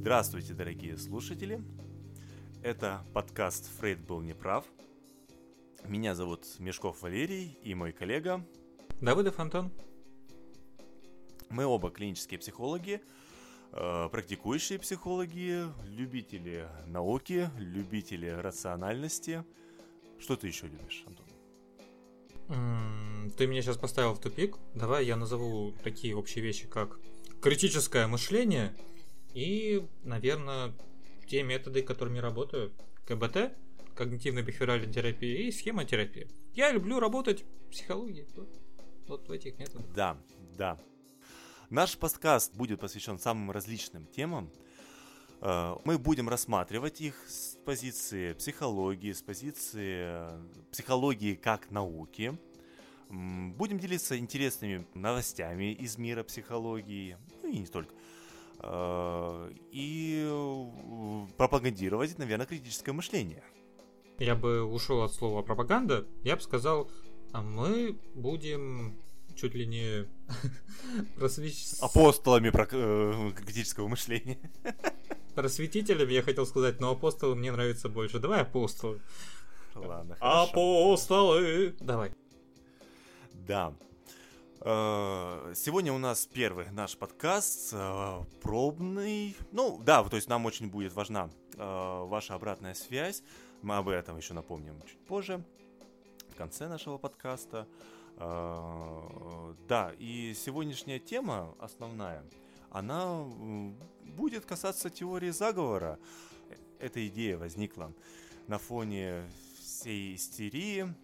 Здравствуйте, дорогие слушатели. Это подкаст «Фрейд был неправ». Меня зовут Мешков Валерий и мой коллега Давыдов Антон. Мы оба клинические психологи, э, практикующие психологи, любители науки, любители рациональности. Что ты еще любишь, Антон? Ты меня сейчас поставил в тупик. Давай я назову такие общие вещи, как критическое мышление и, наверное, те методы, которыми работаю. КБТ, когнитивно-бихевиоральная терапия и схемотерапия. Я люблю работать в психологии. Вот, вот в этих методах. Да, да. Наш подкаст будет посвящен самым различным темам. Э, Мы будем рассматривать их с позиции психологии, с позиции э, психологии как науки. Будем делиться интересными новостями из мира психологии, ну и не только. Э, И э, пропагандировать, наверное, критическое мышление. Я бы ушел от слова пропаганда, я бы сказал, а мы будем чуть ли не просвещ- Апостолами про- э, критического мышления. просветителями, я хотел сказать, но апостолы мне нравится больше. Давай апостолы. Ладно, хорошо. Апостолы! Давай. Да. Э, Сегодня у нас первый наш подкаст, э, пробный. Ну, да, то есть нам очень будет важна э, ваша обратная связь. Мы об этом еще напомним чуть позже, в конце нашего подкаста. Да, и сегодняшняя тема основная, она будет касаться теории заговора. Эта идея возникла на фоне всей истерии,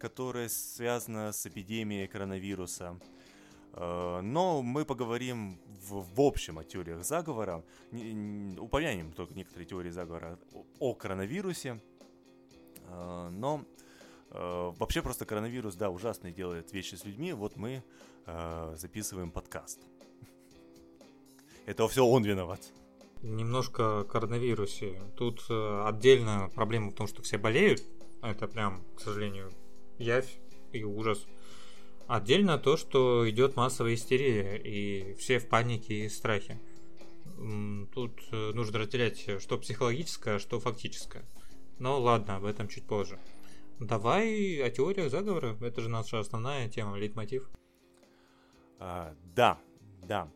которая связана с эпидемией коронавируса. Э, Но мы поговорим в, в общем о теориях заговора, Не- не- упомянем только некоторые теории заговора о, коронавирусе. Э, Но э, вообще просто коронавирус, да, ужасно делает вещи с людьми. Вот мы записываем подкаст. Это все он виноват. Немножко о коронавирусе. Тут отдельно проблема в том, что все болеют. Это прям, к сожалению, явь и ужас. Отдельно то, что идет массовая истерия, и все в панике и страхе. Тут э, нужно разделять, что психологическое, а что фактическое. Но ладно, об этом чуть позже. Давай о теориях заговора. Это же наша основная тема, лейтмотив. А, да, да.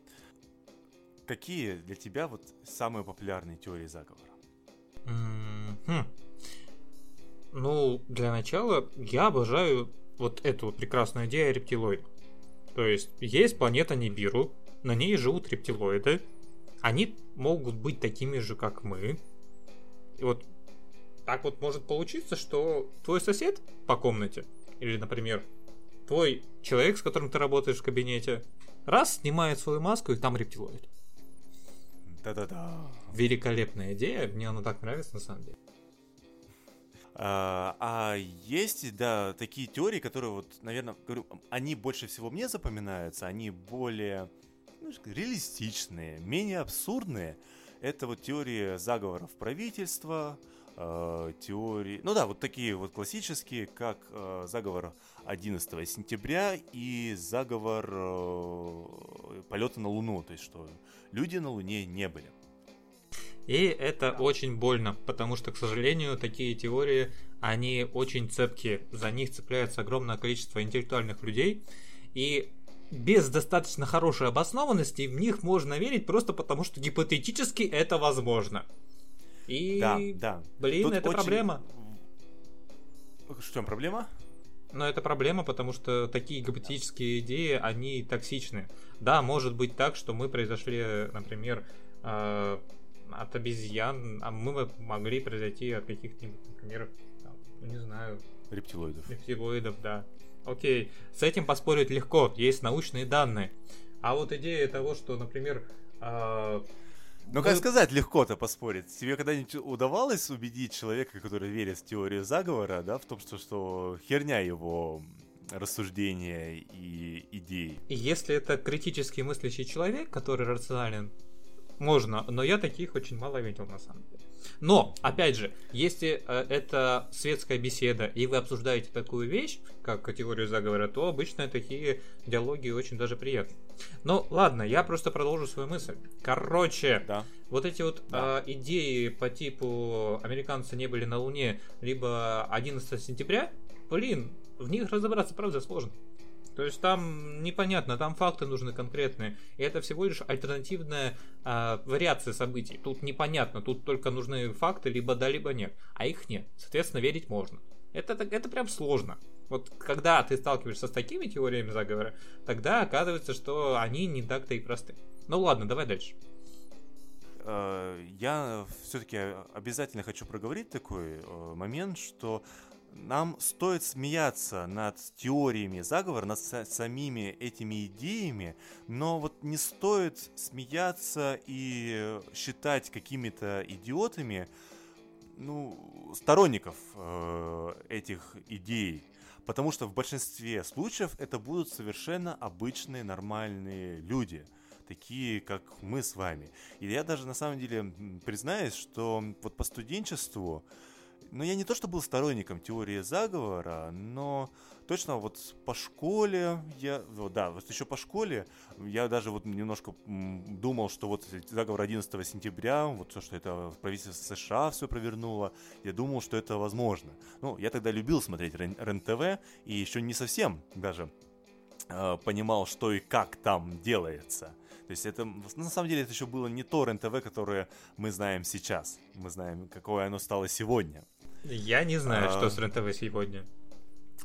Какие для тебя вот самые популярные теории заговора? Хм. Ну, для начала, я обожаю вот эту прекрасную идею о рептилоидах. То есть, есть планета Нибиру, на ней живут рептилоиды, они могут быть такими же, как мы. И вот так вот может получиться, что твой сосед по комнате, или, например, твой человек, с которым ты работаешь в кабинете, раз снимает свою маску, и там рептилоид. Да-да-да. Великолепная идея, мне она так нравится на самом деле. А, а есть, да, такие теории, которые вот, наверное, говорю, они больше всего мне запоминаются, они более ну, реалистичные, менее абсурдные. Это вот теории заговоров правительства, э, теории, ну да, вот такие вот классические, как э, заговор 11 сентября и заговор э, полета на Луну, то есть что люди на Луне не были. И это очень больно, потому что, к сожалению, такие теории, они очень цепкие. За них цепляется огромное количество интеллектуальных людей. И без достаточно хорошей обоснованности в них можно верить просто потому, что гипотетически это возможно. И, Да, да. блин, Тут это очень- проблема. Что, в чем проблема? Но это проблема, потому что такие гипотетические идеи, они токсичны. Да, может быть так, что мы произошли, например, э, от обезьян, а мы бы могли произойти от каких-нибудь, например, там, не знаю, Рептилоидов. рептилоидов, да. Окей, с этим поспорить легко, есть научные данные. А вот идея того, что, например, э, Ну, как сказать, легко-то поспорить. Тебе когда-нибудь удавалось убедить человека, который верит в теорию заговора, да, в том, что, что херня его рассуждения и идей? И если это критически мыслящий человек, который рационален, можно, но я таких очень мало видел на самом деле. Но, опять же, если э, это светская беседа, и вы обсуждаете такую вещь, как теорию заговора, то обычно такие диалоги очень даже приятны. Ну, ладно, я просто продолжу свою мысль. Короче, Да. Вот эти вот да. э, идеи по типу американцы не были на Луне, либо 11 сентября, блин, в них разобраться, правда, сложно. То есть там непонятно, там факты нужны конкретные. И это всего лишь альтернативная э, вариация событий. Тут непонятно, тут только нужны факты, либо да, либо нет. А их нет. Соответственно, верить можно. Это, это прям сложно. Вот когда ты сталкиваешься с такими теориями заговора, тогда оказывается, что они не так-то и просты. Ну ладно, давай дальше. Э, я все-таки обязательно хочу проговорить такой э, момент, что нам стоит смеяться над теориями заговора, над самими этими идеями, но вот не стоит смеяться и считать какими-то идиотами, ну, сторонников э, этих идей. Потому что в большинстве случаев это будут совершенно обычные, нормальные люди такие, как мы с вами. И я даже на самом деле признаюсь, что вот по студенчеству но я не то, что был сторонником теории заговора, но точно вот по школе, я, вот, да, вот еще по школе, я даже вот немножко думал, что вот заговор 11 сентября, вот то, что это правительство США все провернуло, я думал, что это возможно. Ну, я тогда любил смотреть РЕН-ТВ, и еще не совсем даже э, понимал, что и как там делается. То есть это, на самом деле, это еще было не то РЕН-ТВ, которое мы знаем сейчас. Мы знаем, какое оно стало сегодня. Я не знаю, а... что с РЕН-ТВ сегодня.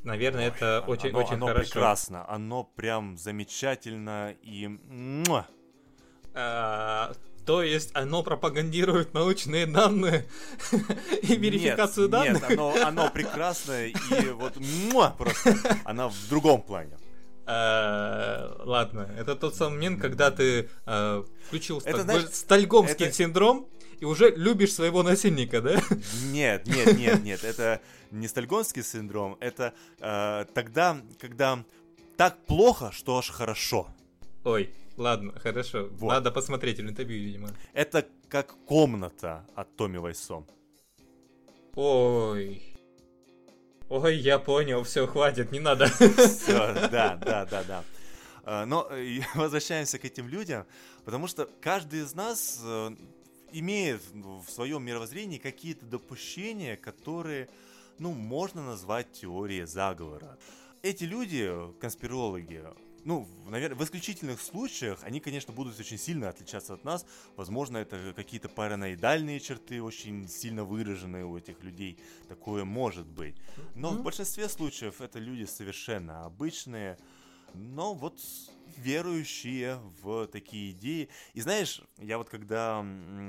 Наверное, Ой, это очень, оно, очень оно хорошо. прекрасно, оно прям замечательно и... А, то есть оно пропагандирует научные данные и верификацию нет, данных? Нет, оно, оно прекрасное и вот просто она в другом плане. А, ладно, это тот самый момент, когда ты а, включил стальгомский синдром, и уже любишь своего насильника, да? Нет, нет, нет, нет, это не стальгонский синдром, это э, тогда, когда так плохо, что аж хорошо. Ой, ладно, хорошо. Вот. Надо посмотреть интервью, видимо. Это как комната от Томми Вайсо. Ой. Ой, я понял, все, хватит, не надо. Все, да, да, да, да. Э, но э, возвращаемся к этим людям, потому что каждый из нас э, имеет в своем мировоззрении какие-то допущения, которые, ну, можно назвать теорией заговора. Эти люди, конспирологи, ну, наверное, в исключительных случаях они, конечно, будут очень сильно отличаться от нас. Возможно, это какие-то параноидальные черты очень сильно выраженные у этих людей. Такое может быть. Но в большинстве случаев это люди совершенно обычные. Но вот верующие в такие идеи. И знаешь, я вот когда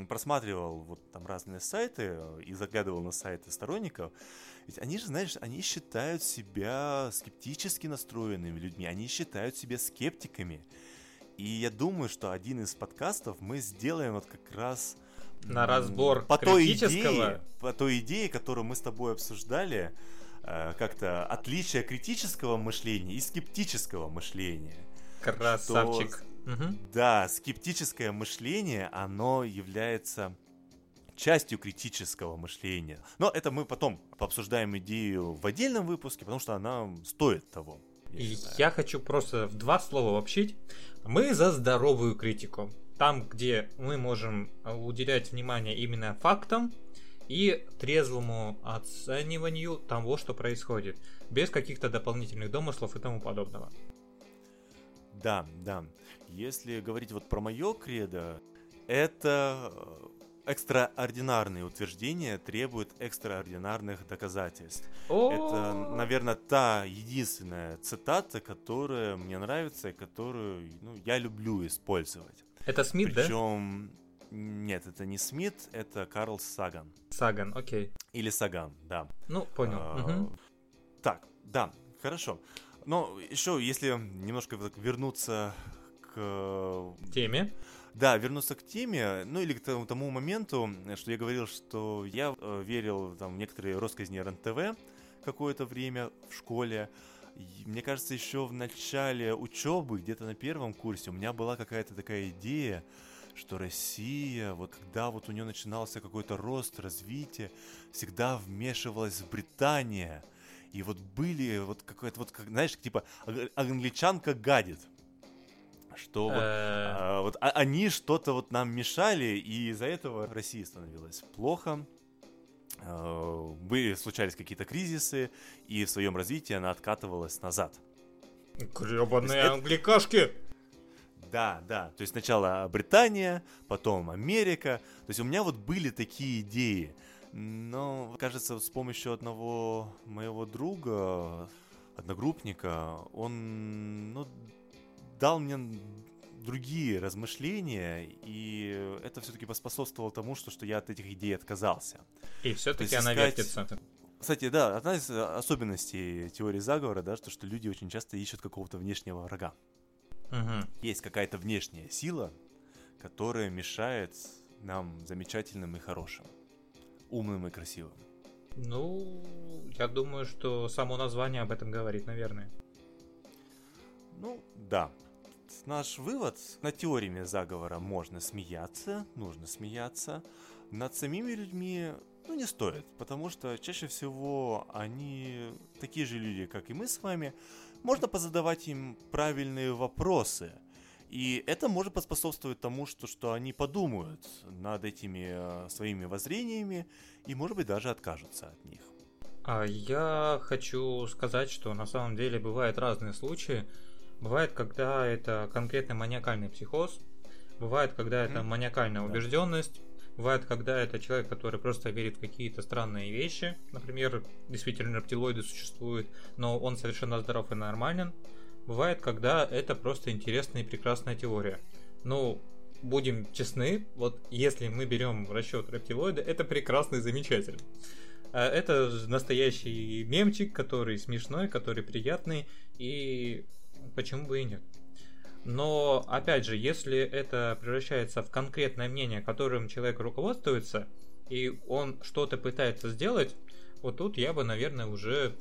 просматривал вот там разные сайты э, и заглядывал на сайты сторонников, ведь они же, знаешь, они считают себя скептически настроенными людьми, они считают себя скептиками. И я думаю, что один из подкастов мы сделаем вот как раз на разбор по той идее, по той идее, которую мы с тобой обсуждали, как-то отличие критического мышления и скептического мышления. Красавчик. Что, угу. Да, скептическое мышление, оно является частью критического мышления. Но это мы потом пообсуждаем идею в отдельном выпуске, потому что она стоит того. Я, я хочу просто в два слова общить. Мы за здоровую критику. Там, где мы можем уделять внимание именно фактам и трезвому оцениванию того, что происходит, без каких-то дополнительных домыслов и тому подобного. Да, да. Если говорить вот про мое кредо, это э, экстраординарные утверждения требуют экстраординарных доказательств. О! Это, наверное, та единственная цитата, которая мне нравится и которую ну, я люблю использовать. Это Смит, Причем... да? Нет, это не Смит, это Карл Саган. Саган, окей. Или Саган, да. Ну, понял. А, угу. Так, да, хорошо. Но еще, если немножко вернуться к... Теме? Да, вернуться к теме, ну или к тому моменту, что я говорил, что я э, верил там, в некоторые россказни РНТВ какое-то время в школе. И, мне кажется, еще в начале учебы, где-то на первом курсе, у меня была какая-то такая идея, что Россия, вот когда вот у нее начинался какой-то рост, развитие, всегда вмешивалась Британия – и вот были вот какое-то вот, как, знаешь, типа англичанка гадит. что вот, а, вот а, они что-то вот нам мешали, и из-за этого Россия становилась плохо. А, были, случались какие-то кризисы, и в своем развитии она откатывалась назад. Гребаные англикашки! Да, да. То есть сначала Британия, потом Америка. То есть у меня вот были такие идеи. Но, кажется, с помощью одного моего друга, одногруппника, он ну, дал мне другие размышления, и это все-таки поспособствовало тому, что, что я от этих идей отказался. И все-таки она искать... вертится. Кстати, да, одна из особенностей теории заговора, да, что, что люди очень часто ищут какого-то внешнего врага. Угу. Есть какая-то внешняя сила, которая мешает нам замечательным и хорошим, умным и красивым. Ну, я думаю, что само название об этом говорит, наверное. Ну, да. Наш вывод, над теориями заговора можно смеяться, нужно смеяться, над самими людьми ну, не стоит, потому что чаще всего они такие же люди, как и мы с вами. Можно позадавать им правильные вопросы, и это может поспособствовать тому, что, что они подумают над этими э, своими воззрениями и, может быть, даже откажутся от них. А я хочу сказать, что на самом деле бывают разные случаи. Бывает, когда это конкретно маниакальный психоз, бывает, когда это маниакальная убежденность, Бывает, когда это человек, который просто верит в какие-то странные вещи. Например, действительно рептилоиды существуют, но он совершенно здоров и нормален. Бывает, когда это просто интересная и прекрасная теория. Ну, будем честны, вот если мы берем в расчет рептилоида, это прекрасно и замечательно. А это настоящий мемчик, который смешной, который приятный, и почему бы и нет. Но, опять же, если это превращается в конкретное мнение, которым человек руководствуется, и он что-то пытается сделать, вот тут я бы, наверное, уже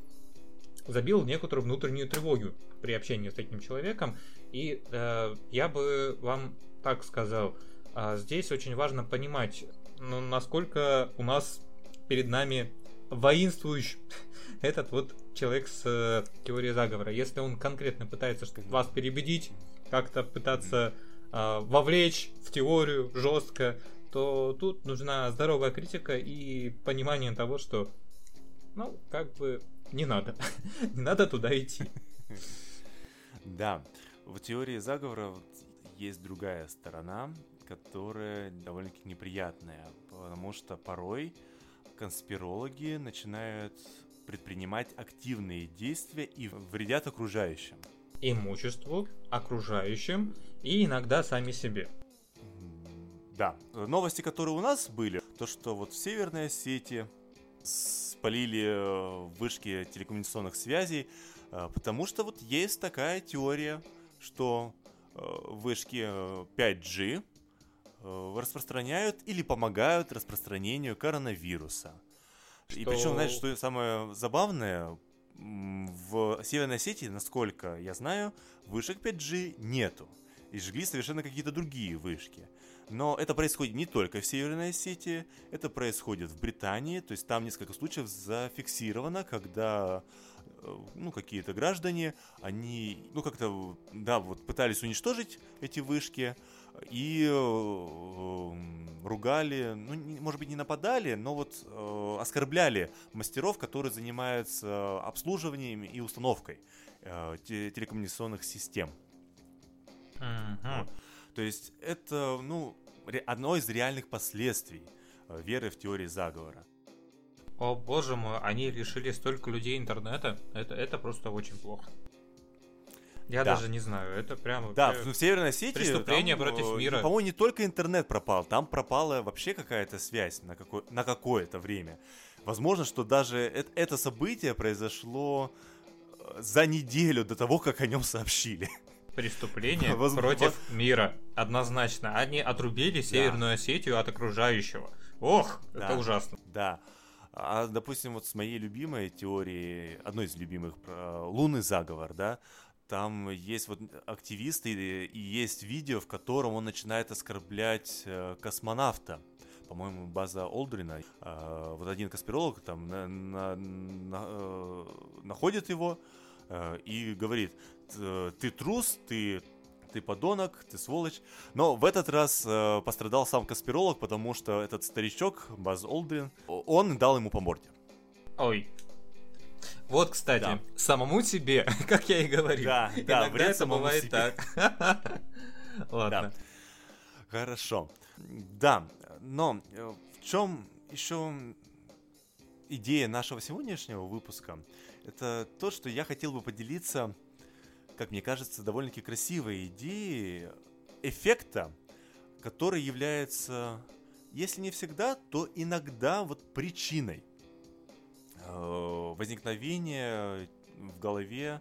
забил некоторую внутреннюю тревогу при общении с таким человеком. И э, я бы вам так сказал, э, здесь очень важно понимать, ну, насколько у нас перед нами воинствующий этот вот человек с э, теорией заговора. Если он конкретно пытается вас переубедить, как-то пытаться э, вовлечь в теорию жестко, то тут нужна здоровая критика и понимание того, что, ну, как бы не надо, не надо туда идти. Да, в теории заговора есть другая сторона, которая довольно-таки неприятная, потому что порой конспирологи начинают предпринимать активные действия и вредят окружающим имуществу, окружающим и иногда сами себе. Да, новости, которые у нас были, то что вот в Северной Осетии спалили э, вышки телекоммуникационных связей, э, потому что вот есть такая теория, что э, вышки 5G распространяют или помогают распространению коронавируса. Что... И причем, знаете, что самое забавное, в Северной Осетии, насколько я знаю, вышек 5G нету. И жгли совершенно какие-то другие вышки. Но это происходит не только в Северной Осетии, это происходит в Британии, то есть там несколько случаев зафиксировано, когда э, ну, какие-то граждане, они, ну, как-то, да, вот пытались уничтожить эти вышки, и э, ругали, ну, не, может быть, не нападали, но вот э, оскорбляли мастеров, которые занимаются обслуживанием и установкой э, телекоммуникационных систем. Uh-huh. То есть это, ну, одно из реальных последствий э, веры в теории заговора. О боже мой, они лишили столько людей интернета. Это, это просто очень плохо. Я да. даже не знаю, это прямо... Да, в Северной Осетии... Преступление там, против мира. По-моему, не только интернет пропал, там пропала вообще какая-то связь на, какое- на какое-то время. Возможно, что даже это, это событие произошло э, за неделю до того, как о нем сообщили. Преступление Воз... против мира, однозначно. Они отрубили Северную да. Осетию от окружающего. Ох, да. это ужасно. Да. А, допустим, вот с моей любимой теорией, одной из любимых, про лунный заговор, да, там есть вот активисты и есть видео, в котором он начинает оскорблять э, космонавта. По-моему, база Олдрина. Э, вот один конспиролог там на, на, на, э, находит его и говорит, ты трус, ты ты подонок, ты сволочь. Но в этот раз пострадал сам конспиролог, потому что этот старичок, Баз Олдрин, он дал ему по морде. Ой. Вот, кстати, да. самому себе, как я и говорил, да, да, иногда это бывает себе. так. Ладно. Да. Хорошо. Да, но э, в чем еще идея нашего сегодняшнего выпуска? Это то, что я хотел бы поделиться, как мне кажется, довольно-таки красивой идеей эффекта, который является, если не всегда, то иногда вот причиной э, возникновения в голове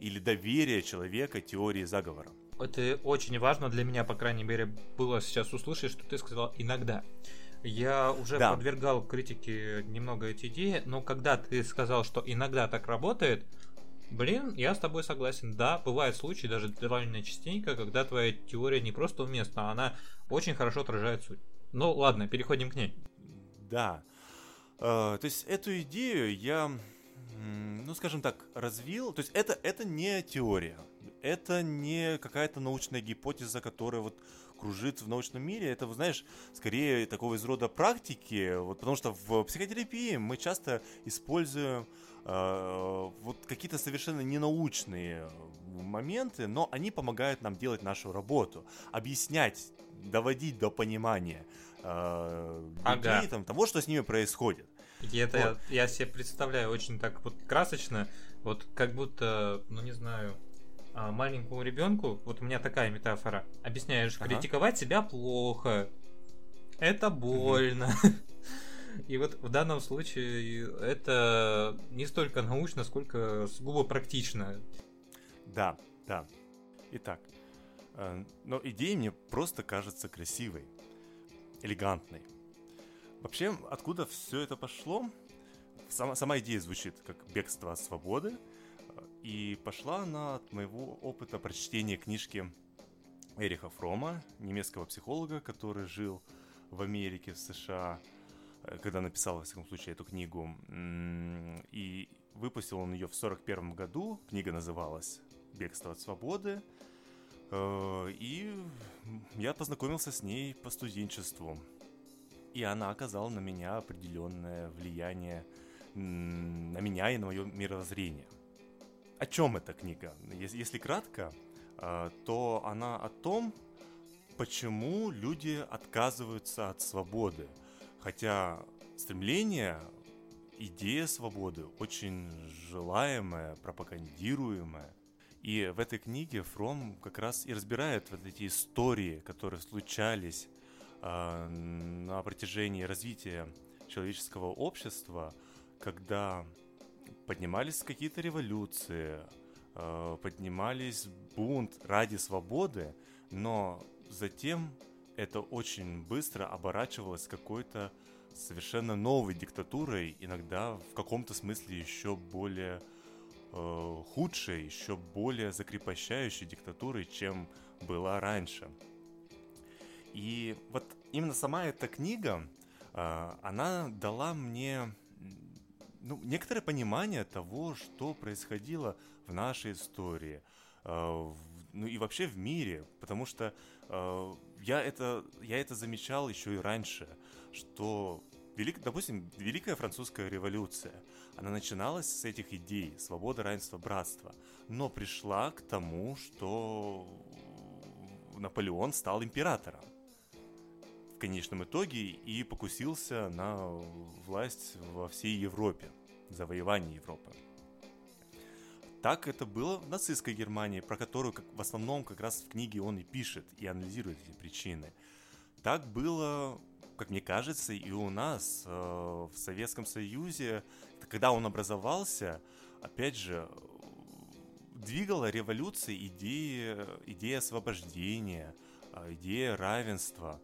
или доверия человека теории заговора. Это очень важно для меня, по крайней мере, было сейчас услышать, что ты сказал иногда. Я уже да. подвергал критике немного эти идеи, но когда ты сказал, что иногда так работает, блин, я с тобой согласен. Да, бывают случаи, даже довольно частенько, когда твоя теория не просто уместна, а она очень хорошо отражает суть. Ну ладно, переходим к ней. Да. Э, то есть эту идею я, ну скажем так, развил. То есть это, это не теория. Это не какая-то научная гипотеза, которая вот кружит в научном мире, это, знаешь, скорее такого из рода практики, вот, потому что в психотерапии мы часто используем э, вот какие-то совершенно ненаучные моменты, но они помогают нам делать нашу работу, объяснять, доводить до понимания э, людей, ага. там, того, что с ними происходит. И это вот. я, я себе представляю очень так вот красочно, вот как будто, ну не знаю, а, маленькому ребенку, вот у меня такая метафора, объясняешь, ага. критиковать себя плохо, это больно. И вот в данном случае это не столько научно, сколько сугубо практично. Да, да. Итак, э, но идея мне просто кажется красивой, элегантной. Вообще, откуда все это пошло? Сама, сама идея звучит как бегство от свободы, и пошла она от моего опыта прочтения книжки Эриха Фрома, немецкого психолога, который жил в Америке, в США, э, когда написал, во всяком случае, эту книгу. И выпустил он ее в 1941 году. Книга называлась «Бегство от свободы». Э, и я познакомился с ней по студенчеству. И она оказала на меня определенное влияние на меня и на мое мировоззрение о чем эта книга? Если кратко, а, то она о том, почему люди отказываются от свободы. Хотя стремление, идея свободы очень желаемая, пропагандируемая. И в этой книге Фром как раз и разбирает вот эти истории, которые случались э, на протяжении развития человеческого общества, когда поднимались какие-то революции, э, поднимались бунт ради свободы, но затем это очень быстро оборачивалось какой-то совершенно новой диктатурой, иногда в каком-то смысле еще более э, худшей, еще более закрепощающей диктатурой, чем была раньше. И вот именно сама эта книга, э, она дала мне ну, некоторое понимание того, что происходило в нашей истории, э, ну и вообще в мире, потому что э, я, это, я это замечал еще и раньше, что, велик, допустим, Великая Французская революция, она начиналась с этих идей свобода, равенство, братство, но пришла к тому, что Наполеон стал императором в конечном итоге и покусился на власть во всей Европе завоевании Европы. Так это было в нацистской Германии, про которую как, в основном как раз в книге он и пишет, и анализирует эти причины. Так было, как мне кажется, и у нас э, в Советском Союзе, когда он образовался, опять же, двигала революция идея, идея освобождения, э, идея равенства,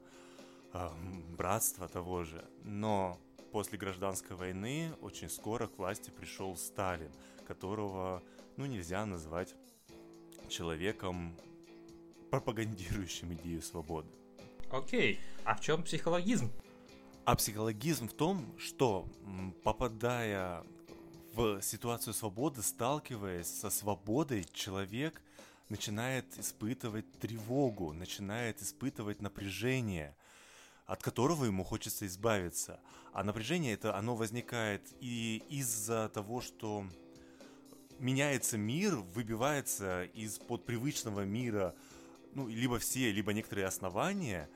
э, братства того же. Но после гражданской войны очень скоро к власти пришел Сталин, которого, ну, нельзя назвать человеком, пропагандирующим идею свободы. Окей, а в чем психологизм? А психологизм в том, что попадая в ситуацию свободы, сталкиваясь со свободой, человек начинает испытывать тревогу, начинает испытывать напряжение, от которого ему хочется избавиться. А напряжение это оно возникает и из-за того, что меняется мир, выбивается из-под привычного мира, ну, либо все, либо некоторые основания,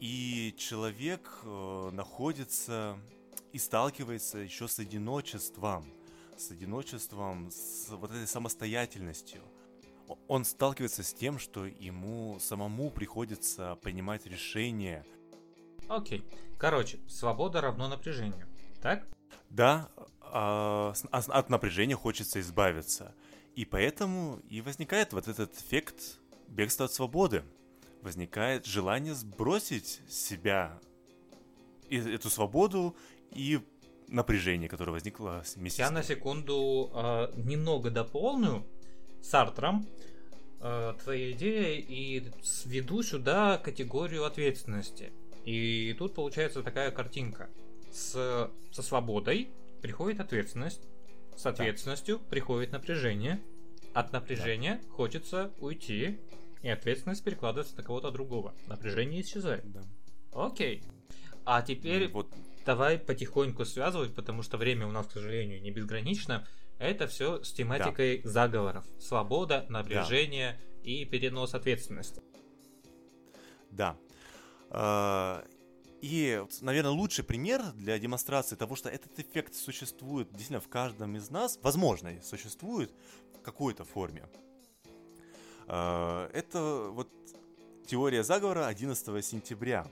и человек э, находится и сталкивается еще с одиночеством, с одиночеством, с вот этой самостоятельностью. Он сталкивается с тем, что ему самому приходится принимать решения. Окей. Короче, свобода равно напряжению. Так? Да, а, от напряжения хочется избавиться. И поэтому и возникает вот этот эффект бегства от свободы. Возникает желание сбросить с себя эту свободу и напряжение, которое возникло вместе Я на секунду э, немного дополню Сартром э, твоей идеи и сведу сюда категорию ответственности. И тут получается такая картинка. С, со свободой приходит ответственность, с ответственностью да. приходит напряжение, от напряжения да. хочется уйти, и ответственность перекладывается на кого-то другого. Напряжение исчезает. Да. Окей. А теперь вот. давай потихоньку связывать, потому что время у нас, к сожалению, не безгранично. Это все с тематикой да. заговоров. Свобода, напряжение да. и перенос ответственности. Да. А, и, наверное, лучший пример для демонстрации того, что этот эффект существует действительно в каждом из нас, возможно, существует в какой-то форме. А, это вот теория заговора 11 сентября.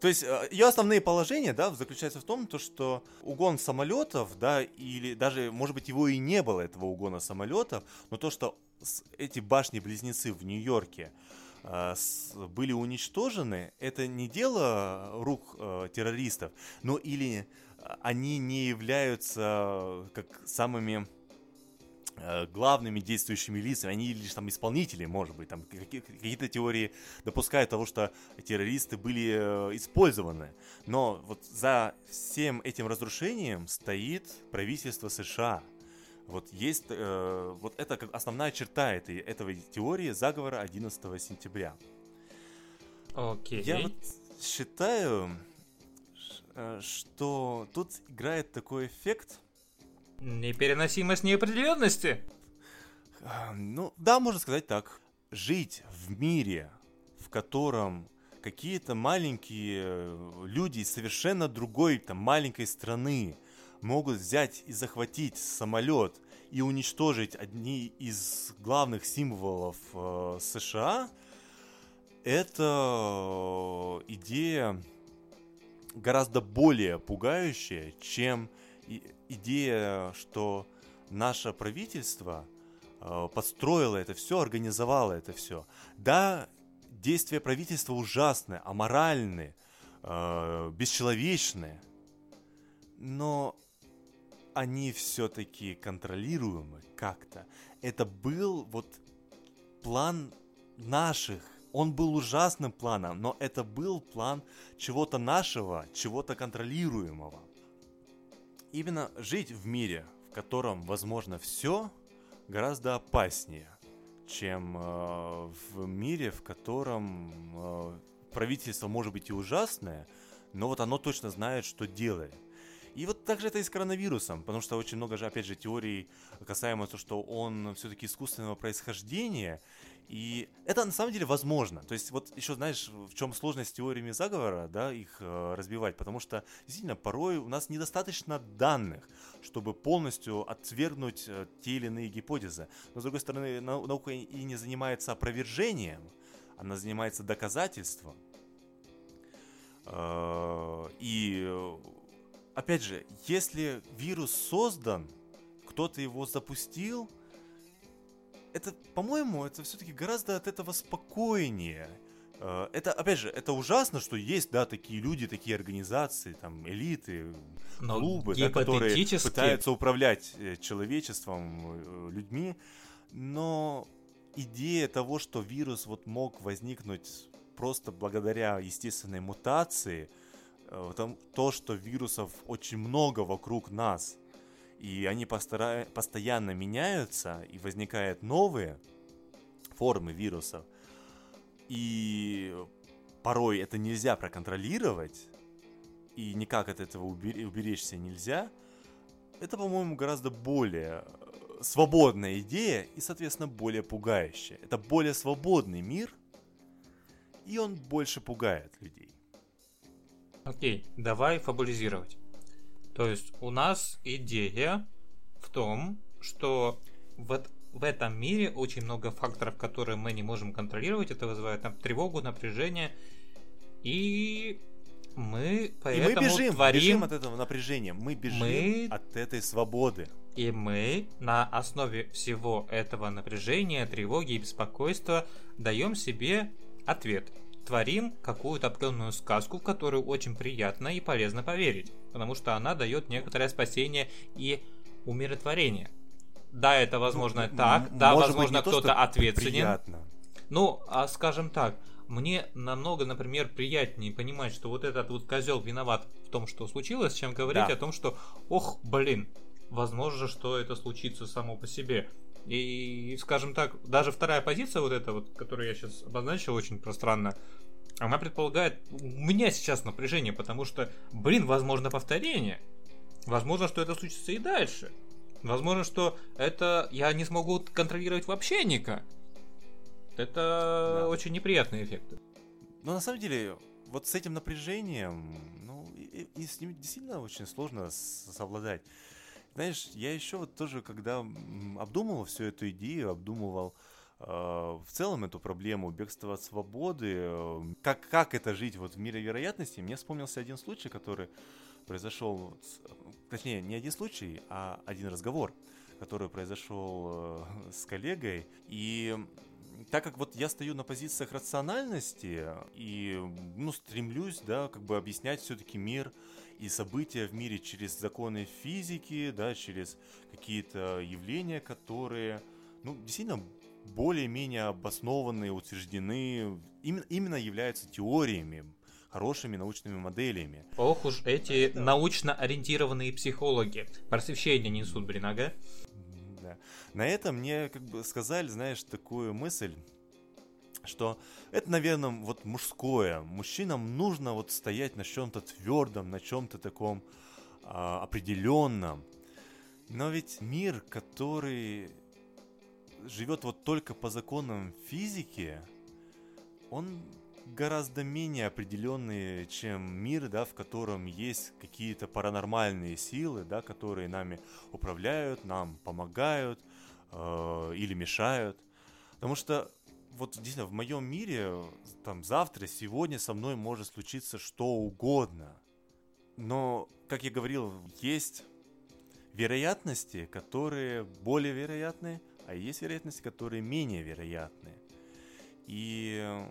То есть э, ее основные положения, да, заключаются в том, то, что угон самолетов, да, или даже, может быть, его и не было, этого угона самолетов, но то, что эти башни-близнецы в Нью-Йорке э, были уничтожены, это не дело рук э, террористов, но или они не являются как самыми главными действующими лицами, они лишь там исполнители, может быть, там какие-то теории допускают того, что террористы были э, использованы. Но вот за всем этим разрушением стоит правительство США. Вот есть, э, вот это как основная черта этой, этого теории заговора 11 сентября. Окей. Okay. Я вот считаю, э, что тут играет такой эффект, Непереносимость неопределенности? Ну, да, можно сказать так. Жить в мире, в котором какие-то маленькие э, люди из совершенно другой там маленькой страны могут взять и захватить самолет и уничтожить одни из главных символов э, США, это э, идея гораздо более пугающая, чем идея, что наше правительство э, подстроило это все, организовало это все. Да, действия правительства ужасны, аморальны, э, бесчеловечны, но они все-таки контролируемы как-то. Это был вот план наших. Он был ужасным планом, но это был план чего-то нашего, чего-то контролируемого именно жить в мире, в котором возможно все, гораздо опаснее, чем э, в мире, в котором э, правительство может быть и ужасное, но вот оно точно знает, что делает. Вот также это и с коронавирусом, потому что очень много же, опять же, теорий касаемо того, что он все-таки искусственного происхождения, и это на самом деле возможно. То есть вот еще знаешь, в чем сложность теориями заговора, да, их э, разбивать, потому что действительно порой у нас недостаточно данных, чтобы полностью отвергнуть э, те или иные гипотезы. Но с другой стороны, нау- наука и не занимается опровержением, она занимается доказательством. Э, и опять же, если вирус создан, кто-то его запустил, это, по-моему, это все-таки гораздо от этого спокойнее. Э, это, опять же, это ужасно, что есть, да, такие люди, такие организации, там, элиты, Но клубы, да, которые пытаются управлять э, человечеством, э, людьми. Но идея того, что вирус вот мог возникнуть просто благодаря естественной мутации, то, что вирусов очень много вокруг нас, и они постара... постоянно меняются, и возникают новые, формы вирусов. И порой это нельзя проконтролировать, и никак от этого уберечься нельзя, это, по-моему, гораздо более э, свободная идея и, соответственно, более пугающая. Это более свободный мир, и он больше пугает людей. Окей, давай фабулизировать. То есть у нас идея в том, что в, в этом мире очень много факторов, которые мы не можем контролировать. Это вызывает нам тревогу, напряжение. И мы поэтому и мы бежим, творим... бежим от этого напряжения. Мы бежим мы... от этой свободы. И мы на основе всего этого напряжения, тревоги и беспокойства даем себе ответ. Творим какую-то определенную сказку, в которую очень приятно и полезно поверить, потому что она дает некоторое спасение и умиротворение. Да, это возможно ну, так, да, возможно кто-то ответственен. Приятно. Ну, а скажем так, мне намного, например, приятнее понимать, что вот этот вот козел виноват в том, что случилось, чем говорить да. о том, что, ох, блин, возможно, что это случится само по себе. И, скажем так, даже вторая позиция, вот эта вот, которую я сейчас обозначил очень пространно, она предполагает у меня сейчас напряжение, потому что, блин, возможно повторение. Возможно, что это случится и дальше. Возможно, что это я не смогу контролировать вообще никак. Это да. очень неприятный эффект. Но на самом деле, вот с этим напряжением, ну, и, и с ним действительно очень сложно совладать. Знаешь, я еще вот тоже, когда обдумывал всю эту идею, обдумывал э, в целом эту проблему бегства от свободы, э, как, как это жить вот в мире вероятности, мне вспомнился один случай, который произошел, точнее, не один случай, а один разговор, который произошел э, с коллегой, и так как вот я стою на позициях рациональности и, ну, стремлюсь, да, как бы объяснять все-таки мир и события в мире через законы физики, да, через какие-то явления, которые, ну, действительно более-менее обоснованные, утверждены, именно, именно являются теориями, хорошими научными моделями. Ох уж эти научно ориентированные психологи. Просвещение несут, блин, ага. На этом мне как бы сказали, знаешь, такую мысль, что это, наверное, вот мужское. Мужчинам нужно вот стоять на чем-то твердом, на чем-то таком а, определенном. Но ведь мир, который живет вот только по законам физики, он гораздо менее определенный, чем мир, да, в котором есть какие-то паранормальные силы, да, которые нами управляют, нам помогают, э, или мешают. Потому что вот действительно в моем мире там завтра, сегодня со мной может случиться что угодно. Но, как я говорил, есть вероятности, которые более вероятны, а есть вероятности, которые менее вероятны. И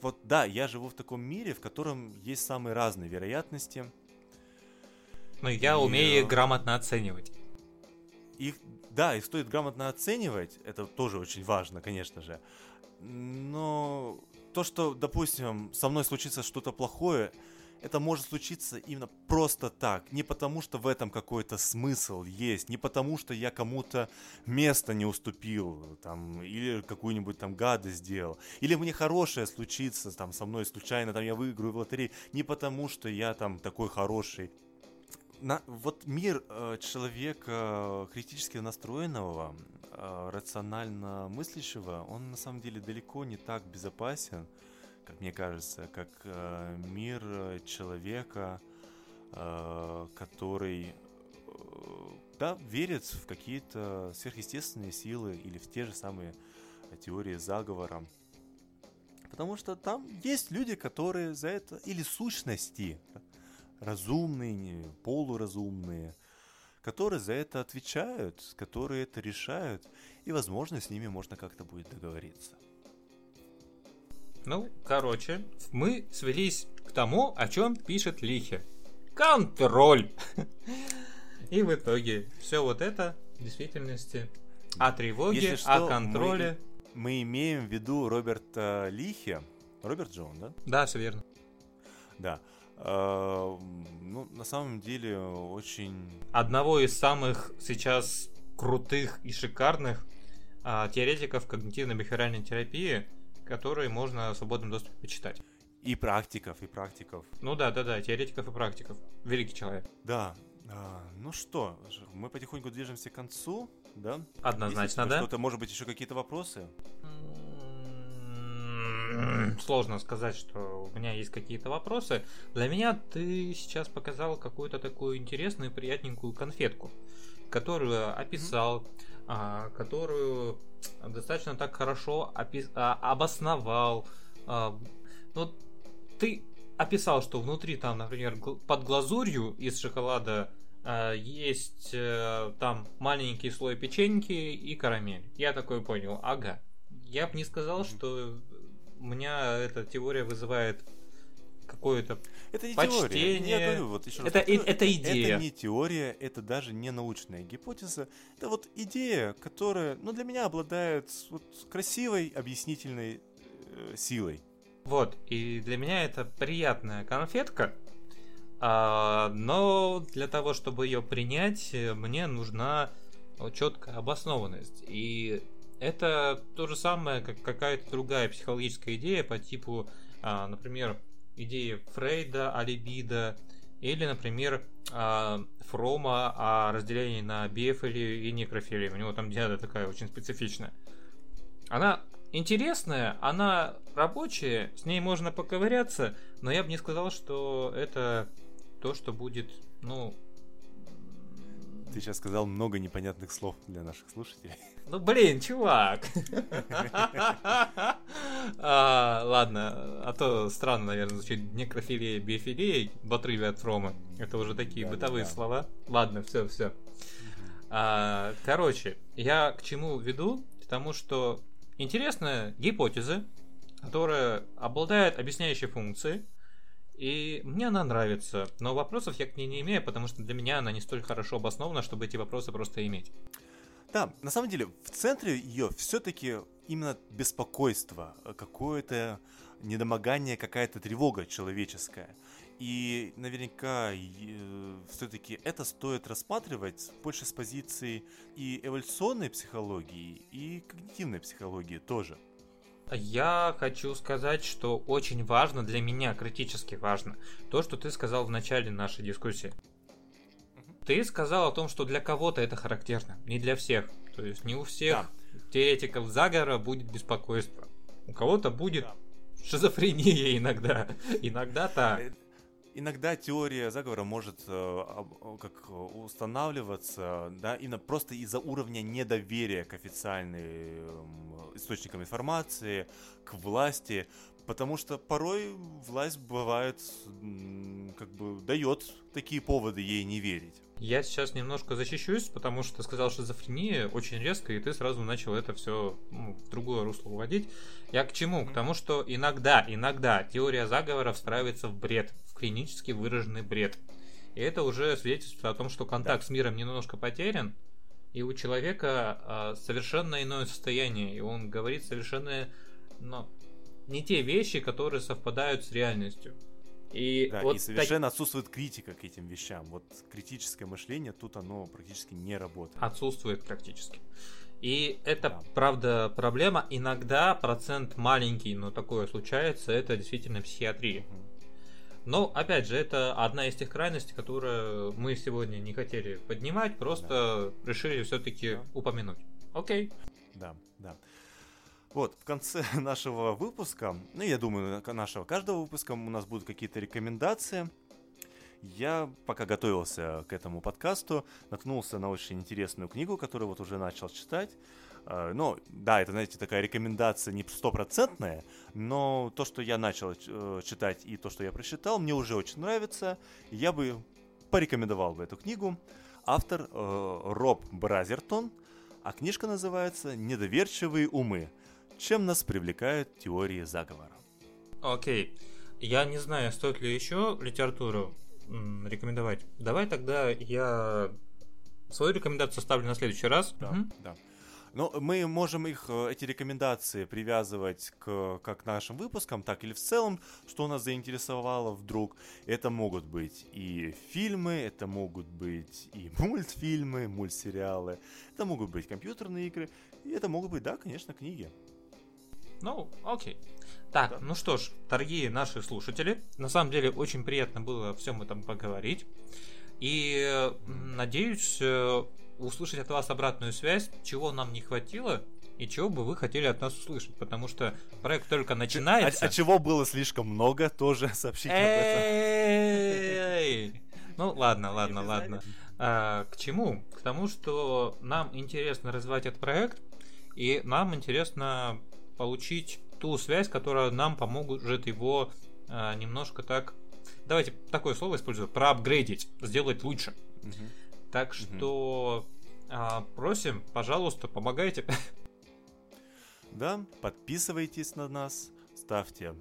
вот да, я живу в таком мире, в котором есть самые разные вероятности. Но я и, умею грамотно оценивать. Их да, их стоит грамотно оценивать, это тоже очень важно, конечно же. Но то, что, допустим, со мной случится что-то плохое, это может случиться именно просто так. Не потому, что в этом какой-то смысл есть, не потому, что я кому-то место не уступил, там, или какую-нибудь там гадость сделал. Или мне хорошее случится там со мной случайно, там я выиграю в лотерею, не потому, что я там такой хороший на, вот мир э, человека э, критически настроенного, э, рационально мыслящего, он на самом деле далеко не так безопасен, как мне кажется, как э, мир человека, э, который э, да, верит в какие-то сверхъестественные силы или в те же самые теории заговора. Потому что там есть люди, которые за это, или сущности, разумные, полуразумные, которые за это отвечают, которые это решают, и, возможно, с ними можно как-то будет договориться. Ну, короче, мы свелись к тому, о чем пишет Лихе. Контроль! И в итоге все вот это в действительности о тревоге, что, о контроле. Мы, мы имеем в виду Роберта Лихе. Роберт Джон, да? Да, все верно. Да. А, ну, на самом деле, очень... Одного из самых сейчас крутых и шикарных а, теоретиков когнитивно-бихевиоральной терапии, которые можно в свободном доступе почитать. И практиков, и практиков. Ну да, да, да, теоретиков и практиков. Великий человек. Да. А, ну что, мы потихоньку движемся к концу, да? Однозначно, да. Что-то, может быть, еще какие-то вопросы? Сложно сказать, что у меня есть какие-то вопросы. Для меня ты сейчас показал какую-то такую интересную, приятненькую конфетку, которую описал, а, которую достаточно так хорошо опис- а, обосновал. А, ну, ты описал, что внутри там, например, под глазурью из шоколада есть э, там маленький слой печеньки и карамель. Я такой понял, ага. Я бы не сказал, что у меня эта теория вызывает какое-то... Это не Почтение. теория. Я говорю, вот еще раз Это повторю, это идея. Это не теория, это даже не научная гипотеза. Это вот идея, которая, ну, для меня обладает вот красивой объяснительной э, силой. Вот, и для меня это приятная конфетка, а, но для того, чтобы ее принять, э, мне нужна четкая обоснованность. И это то же самое, как какая-то другая психологическая идея по типу, а, например, идеи Фрейда о либидо, или, например, а, Фрома о разделении на биофилию и некрофилию. У него там диада такая очень специфичная. Она интересная, она рабочая, с ней можно поковыряться, но я бы не сказал, что это то, что будет, ну... Ты сейчас сказал много непонятных слов для наших слушателей. Ну блин, чувак. А, Ладно, а то странно, наверное, звучит некрофилия, биофилия в отрыве от Фрома. Это уже такие бытовые слова. Ладно, все, все. А, короче, я к чему веду? К тому, что интересная гипотеза, которая обладает объясняющей функцией, и мне она нравится, но вопросов я к ней не имею, потому что для меня она не столь хорошо обоснована, чтобы эти вопросы просто иметь. Да, на самом деле, в центре ее все-таки именно беспокойство, э, какое-то недомогание, какая-то тревога человеческая. И наверняка все-таки это стоит рассматривать больше с позиции и эволюционной психологии, и когнитивной психологии тоже. Я хочу сказать, что очень важно для меня, критически важно, то, что ты сказал в начале нашей дискуссии. Ты сказал о том, что для кого-то это характерно, не для всех. То есть не у всех теоретиков заговора будет беспокойство. У кого-то будет Да. шизофрения иногда. Иногда так. Э, Иногда теория заговора может э, как э, устанавливаться, да, именно просто из-за уровня недоверия к официальным источникам информации, к власти, потому что порой власть бывает, как бы дает такие поводы ей не верить. Я сейчас немножко защищусь, потому что сказал шизофрения очень резко, и ты сразу начал это все в другое русло уводить. Я к чему? К тому, что иногда, иногда теория заговора встраивается в бред, в клинически выраженный бред. И это уже свидетельствует о том, что контакт с миром немножко потерян, и у человека а, совершенно иное состояние, и он говорит совершенно ну, не те вещи, которые совпадают с реальностью. И Да, вот и так- совершенно отсутствует критика к этим вещам. Вот критическое мышление тут оно практически не работает. отсутствует практически. И это, Да. правда, проблема. Иногда процент маленький, но такое случается, это действительно психиатрия. Но, опять же, это одна из тех крайностей, которые мы сегодня не хотели поднимать, просто решили все-таки Да. упомянуть. Окей. Да, да. Вот, в конце нашего выпуска, ну, я думаю, нашего каждого выпуска у нас будут какие-то рекомендации. Я, пока готовился к этому подкасту, наткнулся на очень интересную книгу, которую вот уже начал читать. Э, Ну, да, это, знаете, такая рекомендация не стопроцентная, но то, что я начал э, читать и то, что я прочитал, мне уже очень нравится. Я бы порекомендовал бы эту книгу. Автор э, Роб Бразертон, а книжка называется «Недоверчивые умы. Чем нас привлекают теории заговора». Окей. Я не знаю, стоит ли еще литературу м, рекомендовать. Давай тогда я свою рекомендацию ставлю на следующий раз. Да, Мгм. да. Но мы можем их, э, эти рекомендации привязывать к как нашим выпускам, так или в целом, что нас заинтересовало вдруг. Это могут быть и фильмы, это могут быть и мультфильмы, мультсериалы, это могут быть компьютерные игры, и это могут быть, да, конечно, книги. Ну, окей. Так, да. ну что ж, дорогие наши слушатели, на самом деле очень приятно было всем этом поговорить. И надеюсь э, услышать от вас обратную связь, чего нам не хватило и чего бы вы хотели от нас услышать, потому что проект только начинается. А, а чего было слишком много, тоже сообщите об этом. Ну ладно, ладно, ладно. А, к чему? К тому, что нам интересно развивать этот проект, и нам интересно получить ту связь, которая нам поможет его а, немножко так... Давайте такое слово использую. Проапгрейдить, сделать лучше. Угу. Так что угу. а, просим, пожалуйста, помогайте. Да, подписывайтесь на нас, ставьте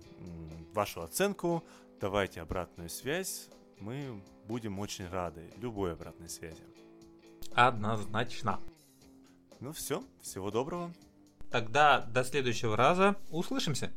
вашу оценку, давайте обратную связь. Мы будем очень рады любой обратной связи. Однозначно. Ну все, всего доброго. Тогда до следующего раза услышимся.